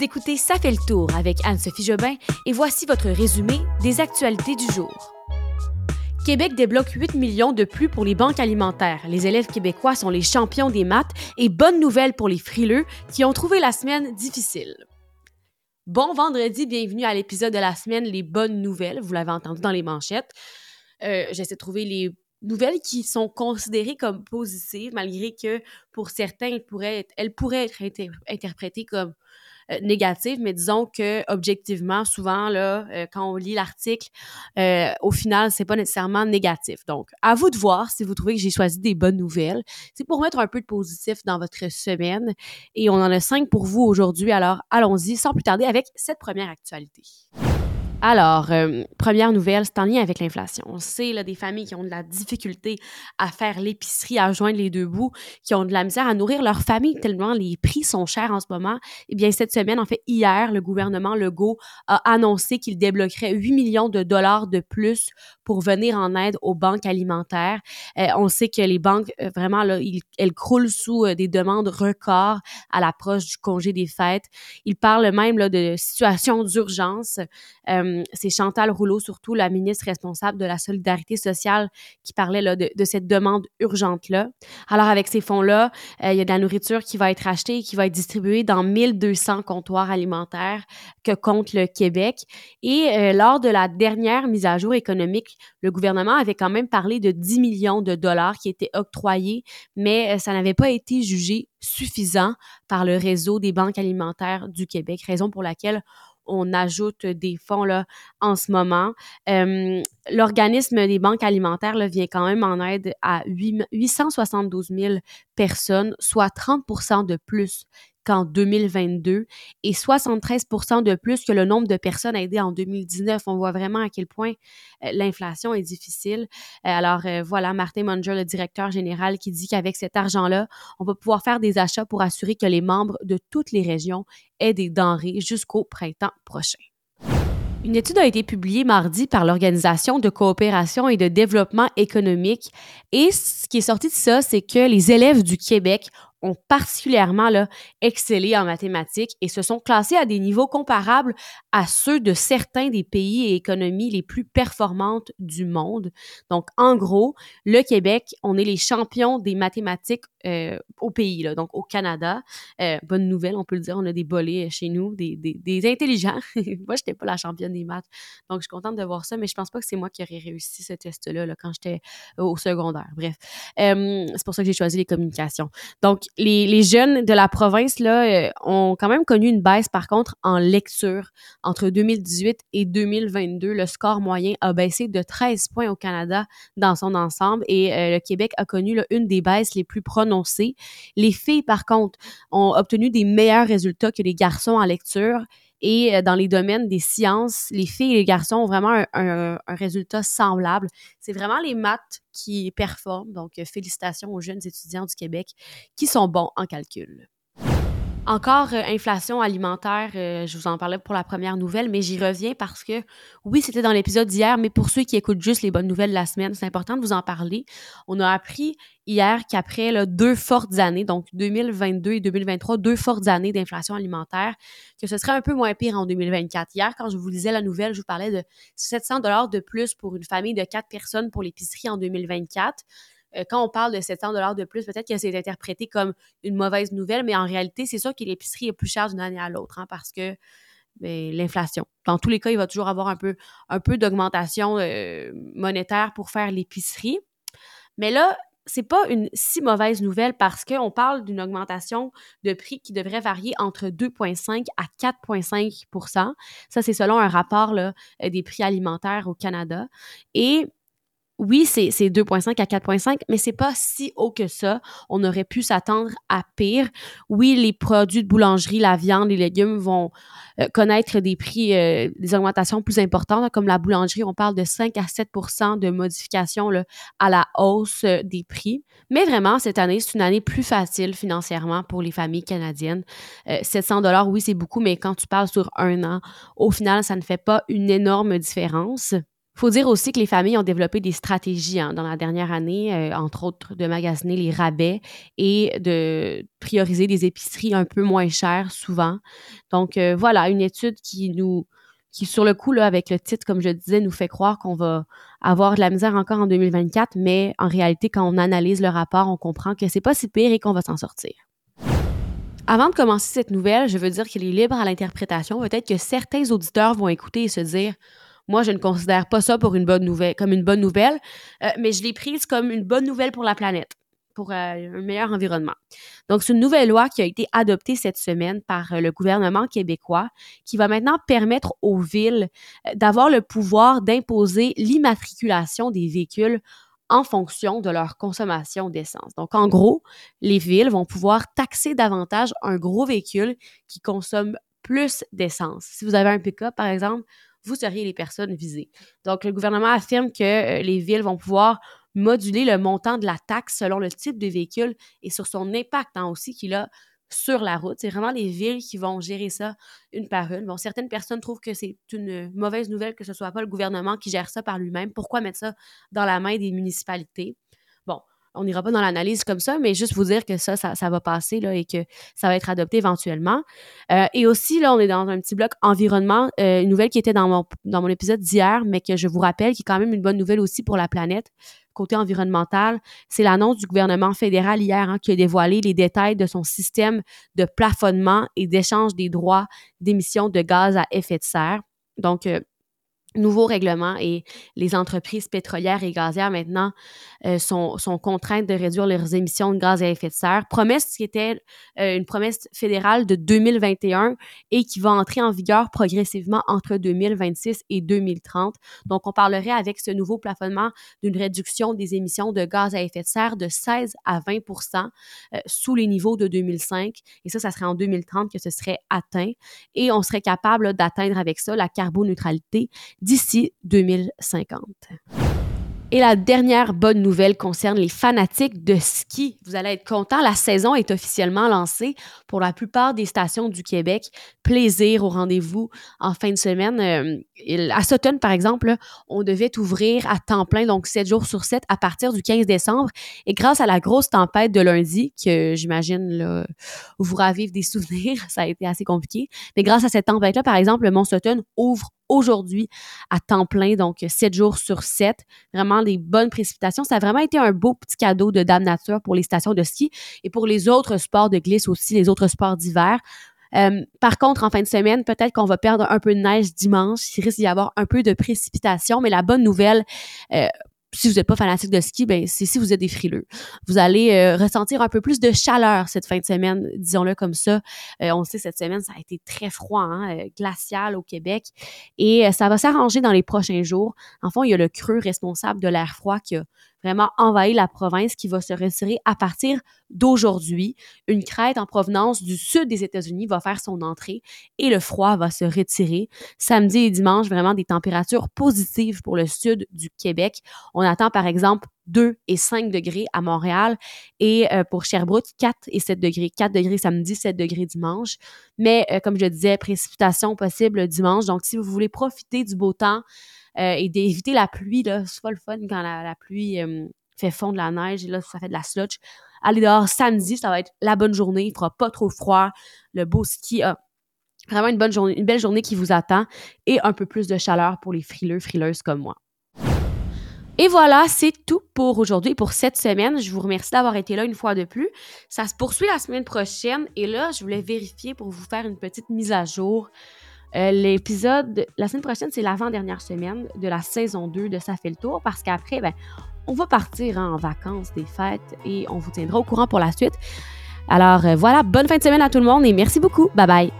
Vous écoutez Ça fait le tour avec Anne-Sophie Jobin et voici votre résumé des actualités du jour. Québec débloque 8 millions de plus pour les banques alimentaires. Les élèves québécois sont les champions des maths et bonne nouvelle pour les frileux qui ont trouvé la semaine difficile. Bon vendredi, bienvenue à l'épisode de la semaine Les bonnes nouvelles. Vous l'avez entendu dans les manchettes. Euh, j'essaie de trouver les nouvelles qui sont considérées comme positives, malgré que pour certains, elles pourraient être, elles pourraient être interprétées comme euh, négatives, mais disons que objectivement, souvent, là, euh, quand on lit l'article, euh, au final, c'est pas nécessairement négatif. Donc, à vous de voir si vous trouvez que j'ai choisi des bonnes nouvelles. C'est pour mettre un peu de positif dans votre semaine. Et on en a cinq pour vous aujourd'hui. Alors, allons-y sans plus tarder avec cette première actualité. Alors, euh, première nouvelle, c'est en lien avec l'inflation. On sait là, des familles qui ont de la difficulté à faire l'épicerie, à joindre les deux bouts, qui ont de la misère à nourrir leur famille tellement les prix sont chers en ce moment. Eh bien, cette semaine, en fait, hier, le gouvernement Legault a annoncé qu'il débloquerait 8 millions de dollars de plus pour venir en aide aux banques alimentaires. Euh, on sait que les banques, euh, vraiment, là, elles croulent sous des demandes records à l'approche du congé des fêtes. Ils parlent même là, de situation d'urgence. Euh, c'est Chantal Rouleau, surtout la ministre responsable de la solidarité sociale, qui parlait là, de, cette demande urgente-là. Alors, avec ces fonds-là, euh, il y a de la nourriture qui va être achetée et qui va être distribuée dans 1200 comptoirs alimentaires que compte le Québec. Et euh, lors de la dernière mise à jour économique, le gouvernement avait quand même parlé de 10 millions de dollars qui étaient octroyés, mais ça n'avait pas été jugé suffisant par le réseau des banques alimentaires du Québec, raison pour laquelle on ajoute des fonds là, en ce moment. L'organisme des banques alimentaires vient quand même en aide à 872 000 personnes, soit 30% de plus qu'en 2022 et 73% de plus que le nombre de personnes aidées en 2019. On voit vraiment à quel point euh, l'inflation est difficile. Euh, alors euh, voilà, Martin Munger, le directeur général, qui dit qu'avec cet argent-là, on va pouvoir faire des achats pour assurer que les membres de toutes les régions aient des denrées jusqu'au printemps prochain. Une étude a été publiée mardi par l'Organisation de coopération et de développement économique et ce qui est sorti de ça, c'est que les élèves du Québec ont particulièrement là, excellé en mathématiques et se sont classés à des niveaux comparables à ceux de certains des pays et économies les plus performantes du monde. Donc, en gros, le Québec, on est les champions des mathématiques euh, au pays, là, donc au Canada. Euh, bonne nouvelle, on peut le dire, on a des bolés chez nous, des, des, des intelligents. moi, je n'étais pas la championne des maths, donc je suis contente de voir ça, mais je pense pas que c'est moi qui aurais réussi ce test-là là, quand j'étais au secondaire. Bref, euh, c'est pour ça que j'ai choisi les communications. Donc, les, jeunes de la province euh, ont quand même connu une baisse, par contre, en lecture. Entre 2018 et 2022, le score moyen a baissé de 13 points au Canada dans son ensemble et euh, le Québec a connu une des baisses les plus prononcées. Les filles, par contre, ont obtenu des meilleurs résultats que les garçons en lecture. Et euh, dans les domaines des sciences, les filles et les garçons ont vraiment un, résultat semblable. C'est vraiment les maths qui performent. Donc, euh, félicitations aux jeunes étudiants du Québec qui sont bons en calcul. Encore euh, inflation alimentaire, euh, je vous en parlais pour la première nouvelle, mais j'y reviens parce que oui, c'était dans l'épisode d'hier, mais pour ceux qui écoutent juste les bonnes nouvelles de la semaine, c'est important de vous en parler. On a appris hier qu'après deux fortes années, donc 2022 et 2023, deux fortes années d'inflation alimentaire, que ce serait un peu moins pire en 2024. Hier, quand je vous lisais la nouvelle, je vous parlais de 700 dollars de plus pour une famille de quatre personnes pour l'épicerie en 2024. Euh, quand on parle de 700 dollars de plus, peut-être que c'est interprété comme une mauvaise nouvelle, mais en réalité, c'est sûr que l'épicerie est plus chère d'une année à l'autre hein, parce que ben, l'inflation. Dans tous les cas, il va toujours avoir un peu, d'augmentation euh, monétaire pour faire l'épicerie. Mais là, c'est pas une si mauvaise nouvelle parce qu'on parle d'une augmentation de prix qui devrait varier entre 2,5 à 4,5% Ça, c'est selon un rapport là, des prix alimentaires au Canada. Et oui, c'est 2,5 à 4,5, mais c'est pas si haut que ça. On aurait pu s'attendre à pire. Oui, les produits de boulangerie, la viande, les légumes vont euh, connaître des prix, euh, des augmentations plus importantes. Comme la boulangerie, on parle de 5 à 7% de modification à la hausse euh, des prix. Mais vraiment, cette année, c'est une année plus facile financièrement pour les familles canadiennes. 700 dollars, oui, c'est beaucoup, mais quand tu parles sur un an, au final, ça ne fait pas une énorme différence faut dire aussi que les familles ont développé des stratégies hein, dans la dernière année, euh, entre autres de magasiner les rabais et de prioriser des épiceries un peu moins chères souvent. Donc euh, voilà, une étude qui nous, qui sur le coup, là, avec le titre, comme je disais, nous fait croire qu'on va avoir de la misère encore en 2024, mais en réalité, quand on analyse le rapport, on comprend que c'est pas si pire et qu'on va s'en sortir. Avant de commencer cette nouvelle, je veux dire qu'il est libre à l'interprétation. Peut-être que certains auditeurs vont écouter et se dire moi, je ne considère pas ça pour une bonne nouvelle, comme une bonne nouvelle, euh, mais je l'ai prise comme une bonne nouvelle pour la planète, pour euh, un meilleur environnement. Donc, c'est une nouvelle loi qui a été adoptée cette semaine par euh, le gouvernement québécois qui va maintenant permettre aux villes d'avoir le pouvoir d'imposer l'immatriculation des véhicules en fonction de leur consommation d'essence. Donc, en gros, les villes vont pouvoir taxer davantage un gros véhicule qui consomme plus d'essence. Si vous avez un pick-up, par exemple, vous seriez les personnes visées. Donc, le gouvernement affirme que euh, les villes vont pouvoir moduler le montant de la taxe selon le type de véhicule et sur son impact hein, aussi qu'il a sur la route. C'est vraiment les villes qui vont gérer ça une par une. Bon, certaines personnes trouvent que c'est une mauvaise nouvelle que ce soit pas le gouvernement qui gère ça par lui-même. Pourquoi mettre ça dans la main des municipalités? On n'ira pas dans l'analyse comme ça, mais juste vous dire que ça, ça, va passer là, et que ça va être adopté éventuellement. Euh, et aussi, là, on est dans un petit bloc environnement, euh, une nouvelle qui était dans mon, dans mon épisode d'hier, mais que je vous rappelle, qui est quand même une bonne nouvelle aussi pour la planète. Côté environnemental, c'est l'annonce du gouvernement fédéral hier hein, qui a dévoilé les détails de son système de plafonnement et d'échange des droits d'émission de gaz à effet de serre. Donc, euh, nouveaux règlements et les entreprises pétrolières et gazières maintenant euh, sont, sont, contraintes de réduire leurs émissions de gaz à effet de serre. Promesse qui était euh, une promesse fédérale de 2021 et qui va entrer en vigueur progressivement entre 2026 et 2030. Donc, on parlerait avec ce nouveau plafonnement d'une réduction des émissions de gaz à effet de serre de 16 à 20% euh, sous les niveaux de 2005. Et ça, ça serait en 2030 que ce serait atteint. Et on serait capable d'atteindre avec ça la carboneutralité d'ici 2050. Et la dernière bonne nouvelle concerne les fanatiques de ski. Vous allez être contents, la saison est officiellement lancée pour la plupart des stations du Québec. Plaisir au rendez-vous en fin de semaine. Euh, à Sutton, par exemple, on devait ouvrir à temps plein, donc 7 jours sur 7 à partir du 15 décembre. Et grâce à la grosse tempête de lundi, que j'imagine vous ravive des souvenirs, ça a été assez compliqué. Mais grâce à cette tempête-là, par exemple, le Mont Sutton ouvre aujourd'hui à temps plein, donc 7 jours sur 7. Vraiment des bonnes précipitations. Ça a vraiment été un beau petit cadeau de Dame Nature pour les stations de ski et pour les autres sports de glisse aussi, les autres sports d'hiver. Euh, par contre, en fin de semaine, peut-être qu'on va perdre un peu de neige dimanche. Il risque d'y avoir un peu de précipitation, mais la bonne nouvelle, euh, si vous n'êtes pas fanatique de ski, ben c'est si vous êtes des frileux. Vous allez euh, ressentir un peu plus de chaleur cette fin de semaine, disons-le comme ça. Euh, on sait cette semaine, ça a été très froid, hein, euh, glacial au Québec, et ça va s'arranger dans les prochains jours. En fond, il y a le creux responsable de l'air froid qui a vraiment envahi la province qui va se retirer à partir d'aujourd'hui. Une crête en provenance du sud des États-Unis va faire son entrée et le froid va se retirer. Samedi et dimanche, vraiment des températures positives pour le sud du Québec. On attend par exemple 2 et 5 degrés à Montréal et euh, pour Sherbrooke, 4 et 7 degrés. 4 degrés samedi, 7 degrés dimanche. Mais euh, comme je disais, précipitation possible dimanche. Donc, si vous voulez profiter du beau temps, euh, et d'éviter la pluie. Là. C'est pas le fun quand la, pluie fait fondre la neige et là, ça fait de la sludge. Allez dehors samedi, ça va être la bonne journée. Il fera pas trop froid. Le beau ski. a vraiment une bonne journée, une belle journée qui vous attend et un peu plus de chaleur pour les frileux, frileuses comme moi. Et voilà, c'est tout pour aujourd'hui, pour cette semaine. Je vous remercie d'avoir été là une fois de plus. Ça se poursuit la semaine prochaine et là, je voulais vérifier pour vous faire une petite mise à jour euh, l'épisode, la semaine prochaine, c'est l'avant-dernière semaine de la saison 2 de Ça fait le tour parce qu'après, ben, on va partir en vacances des fêtes et on vous tiendra au courant pour la suite. Alors euh, voilà, bonne fin de semaine à tout le monde et merci beaucoup. Bye bye.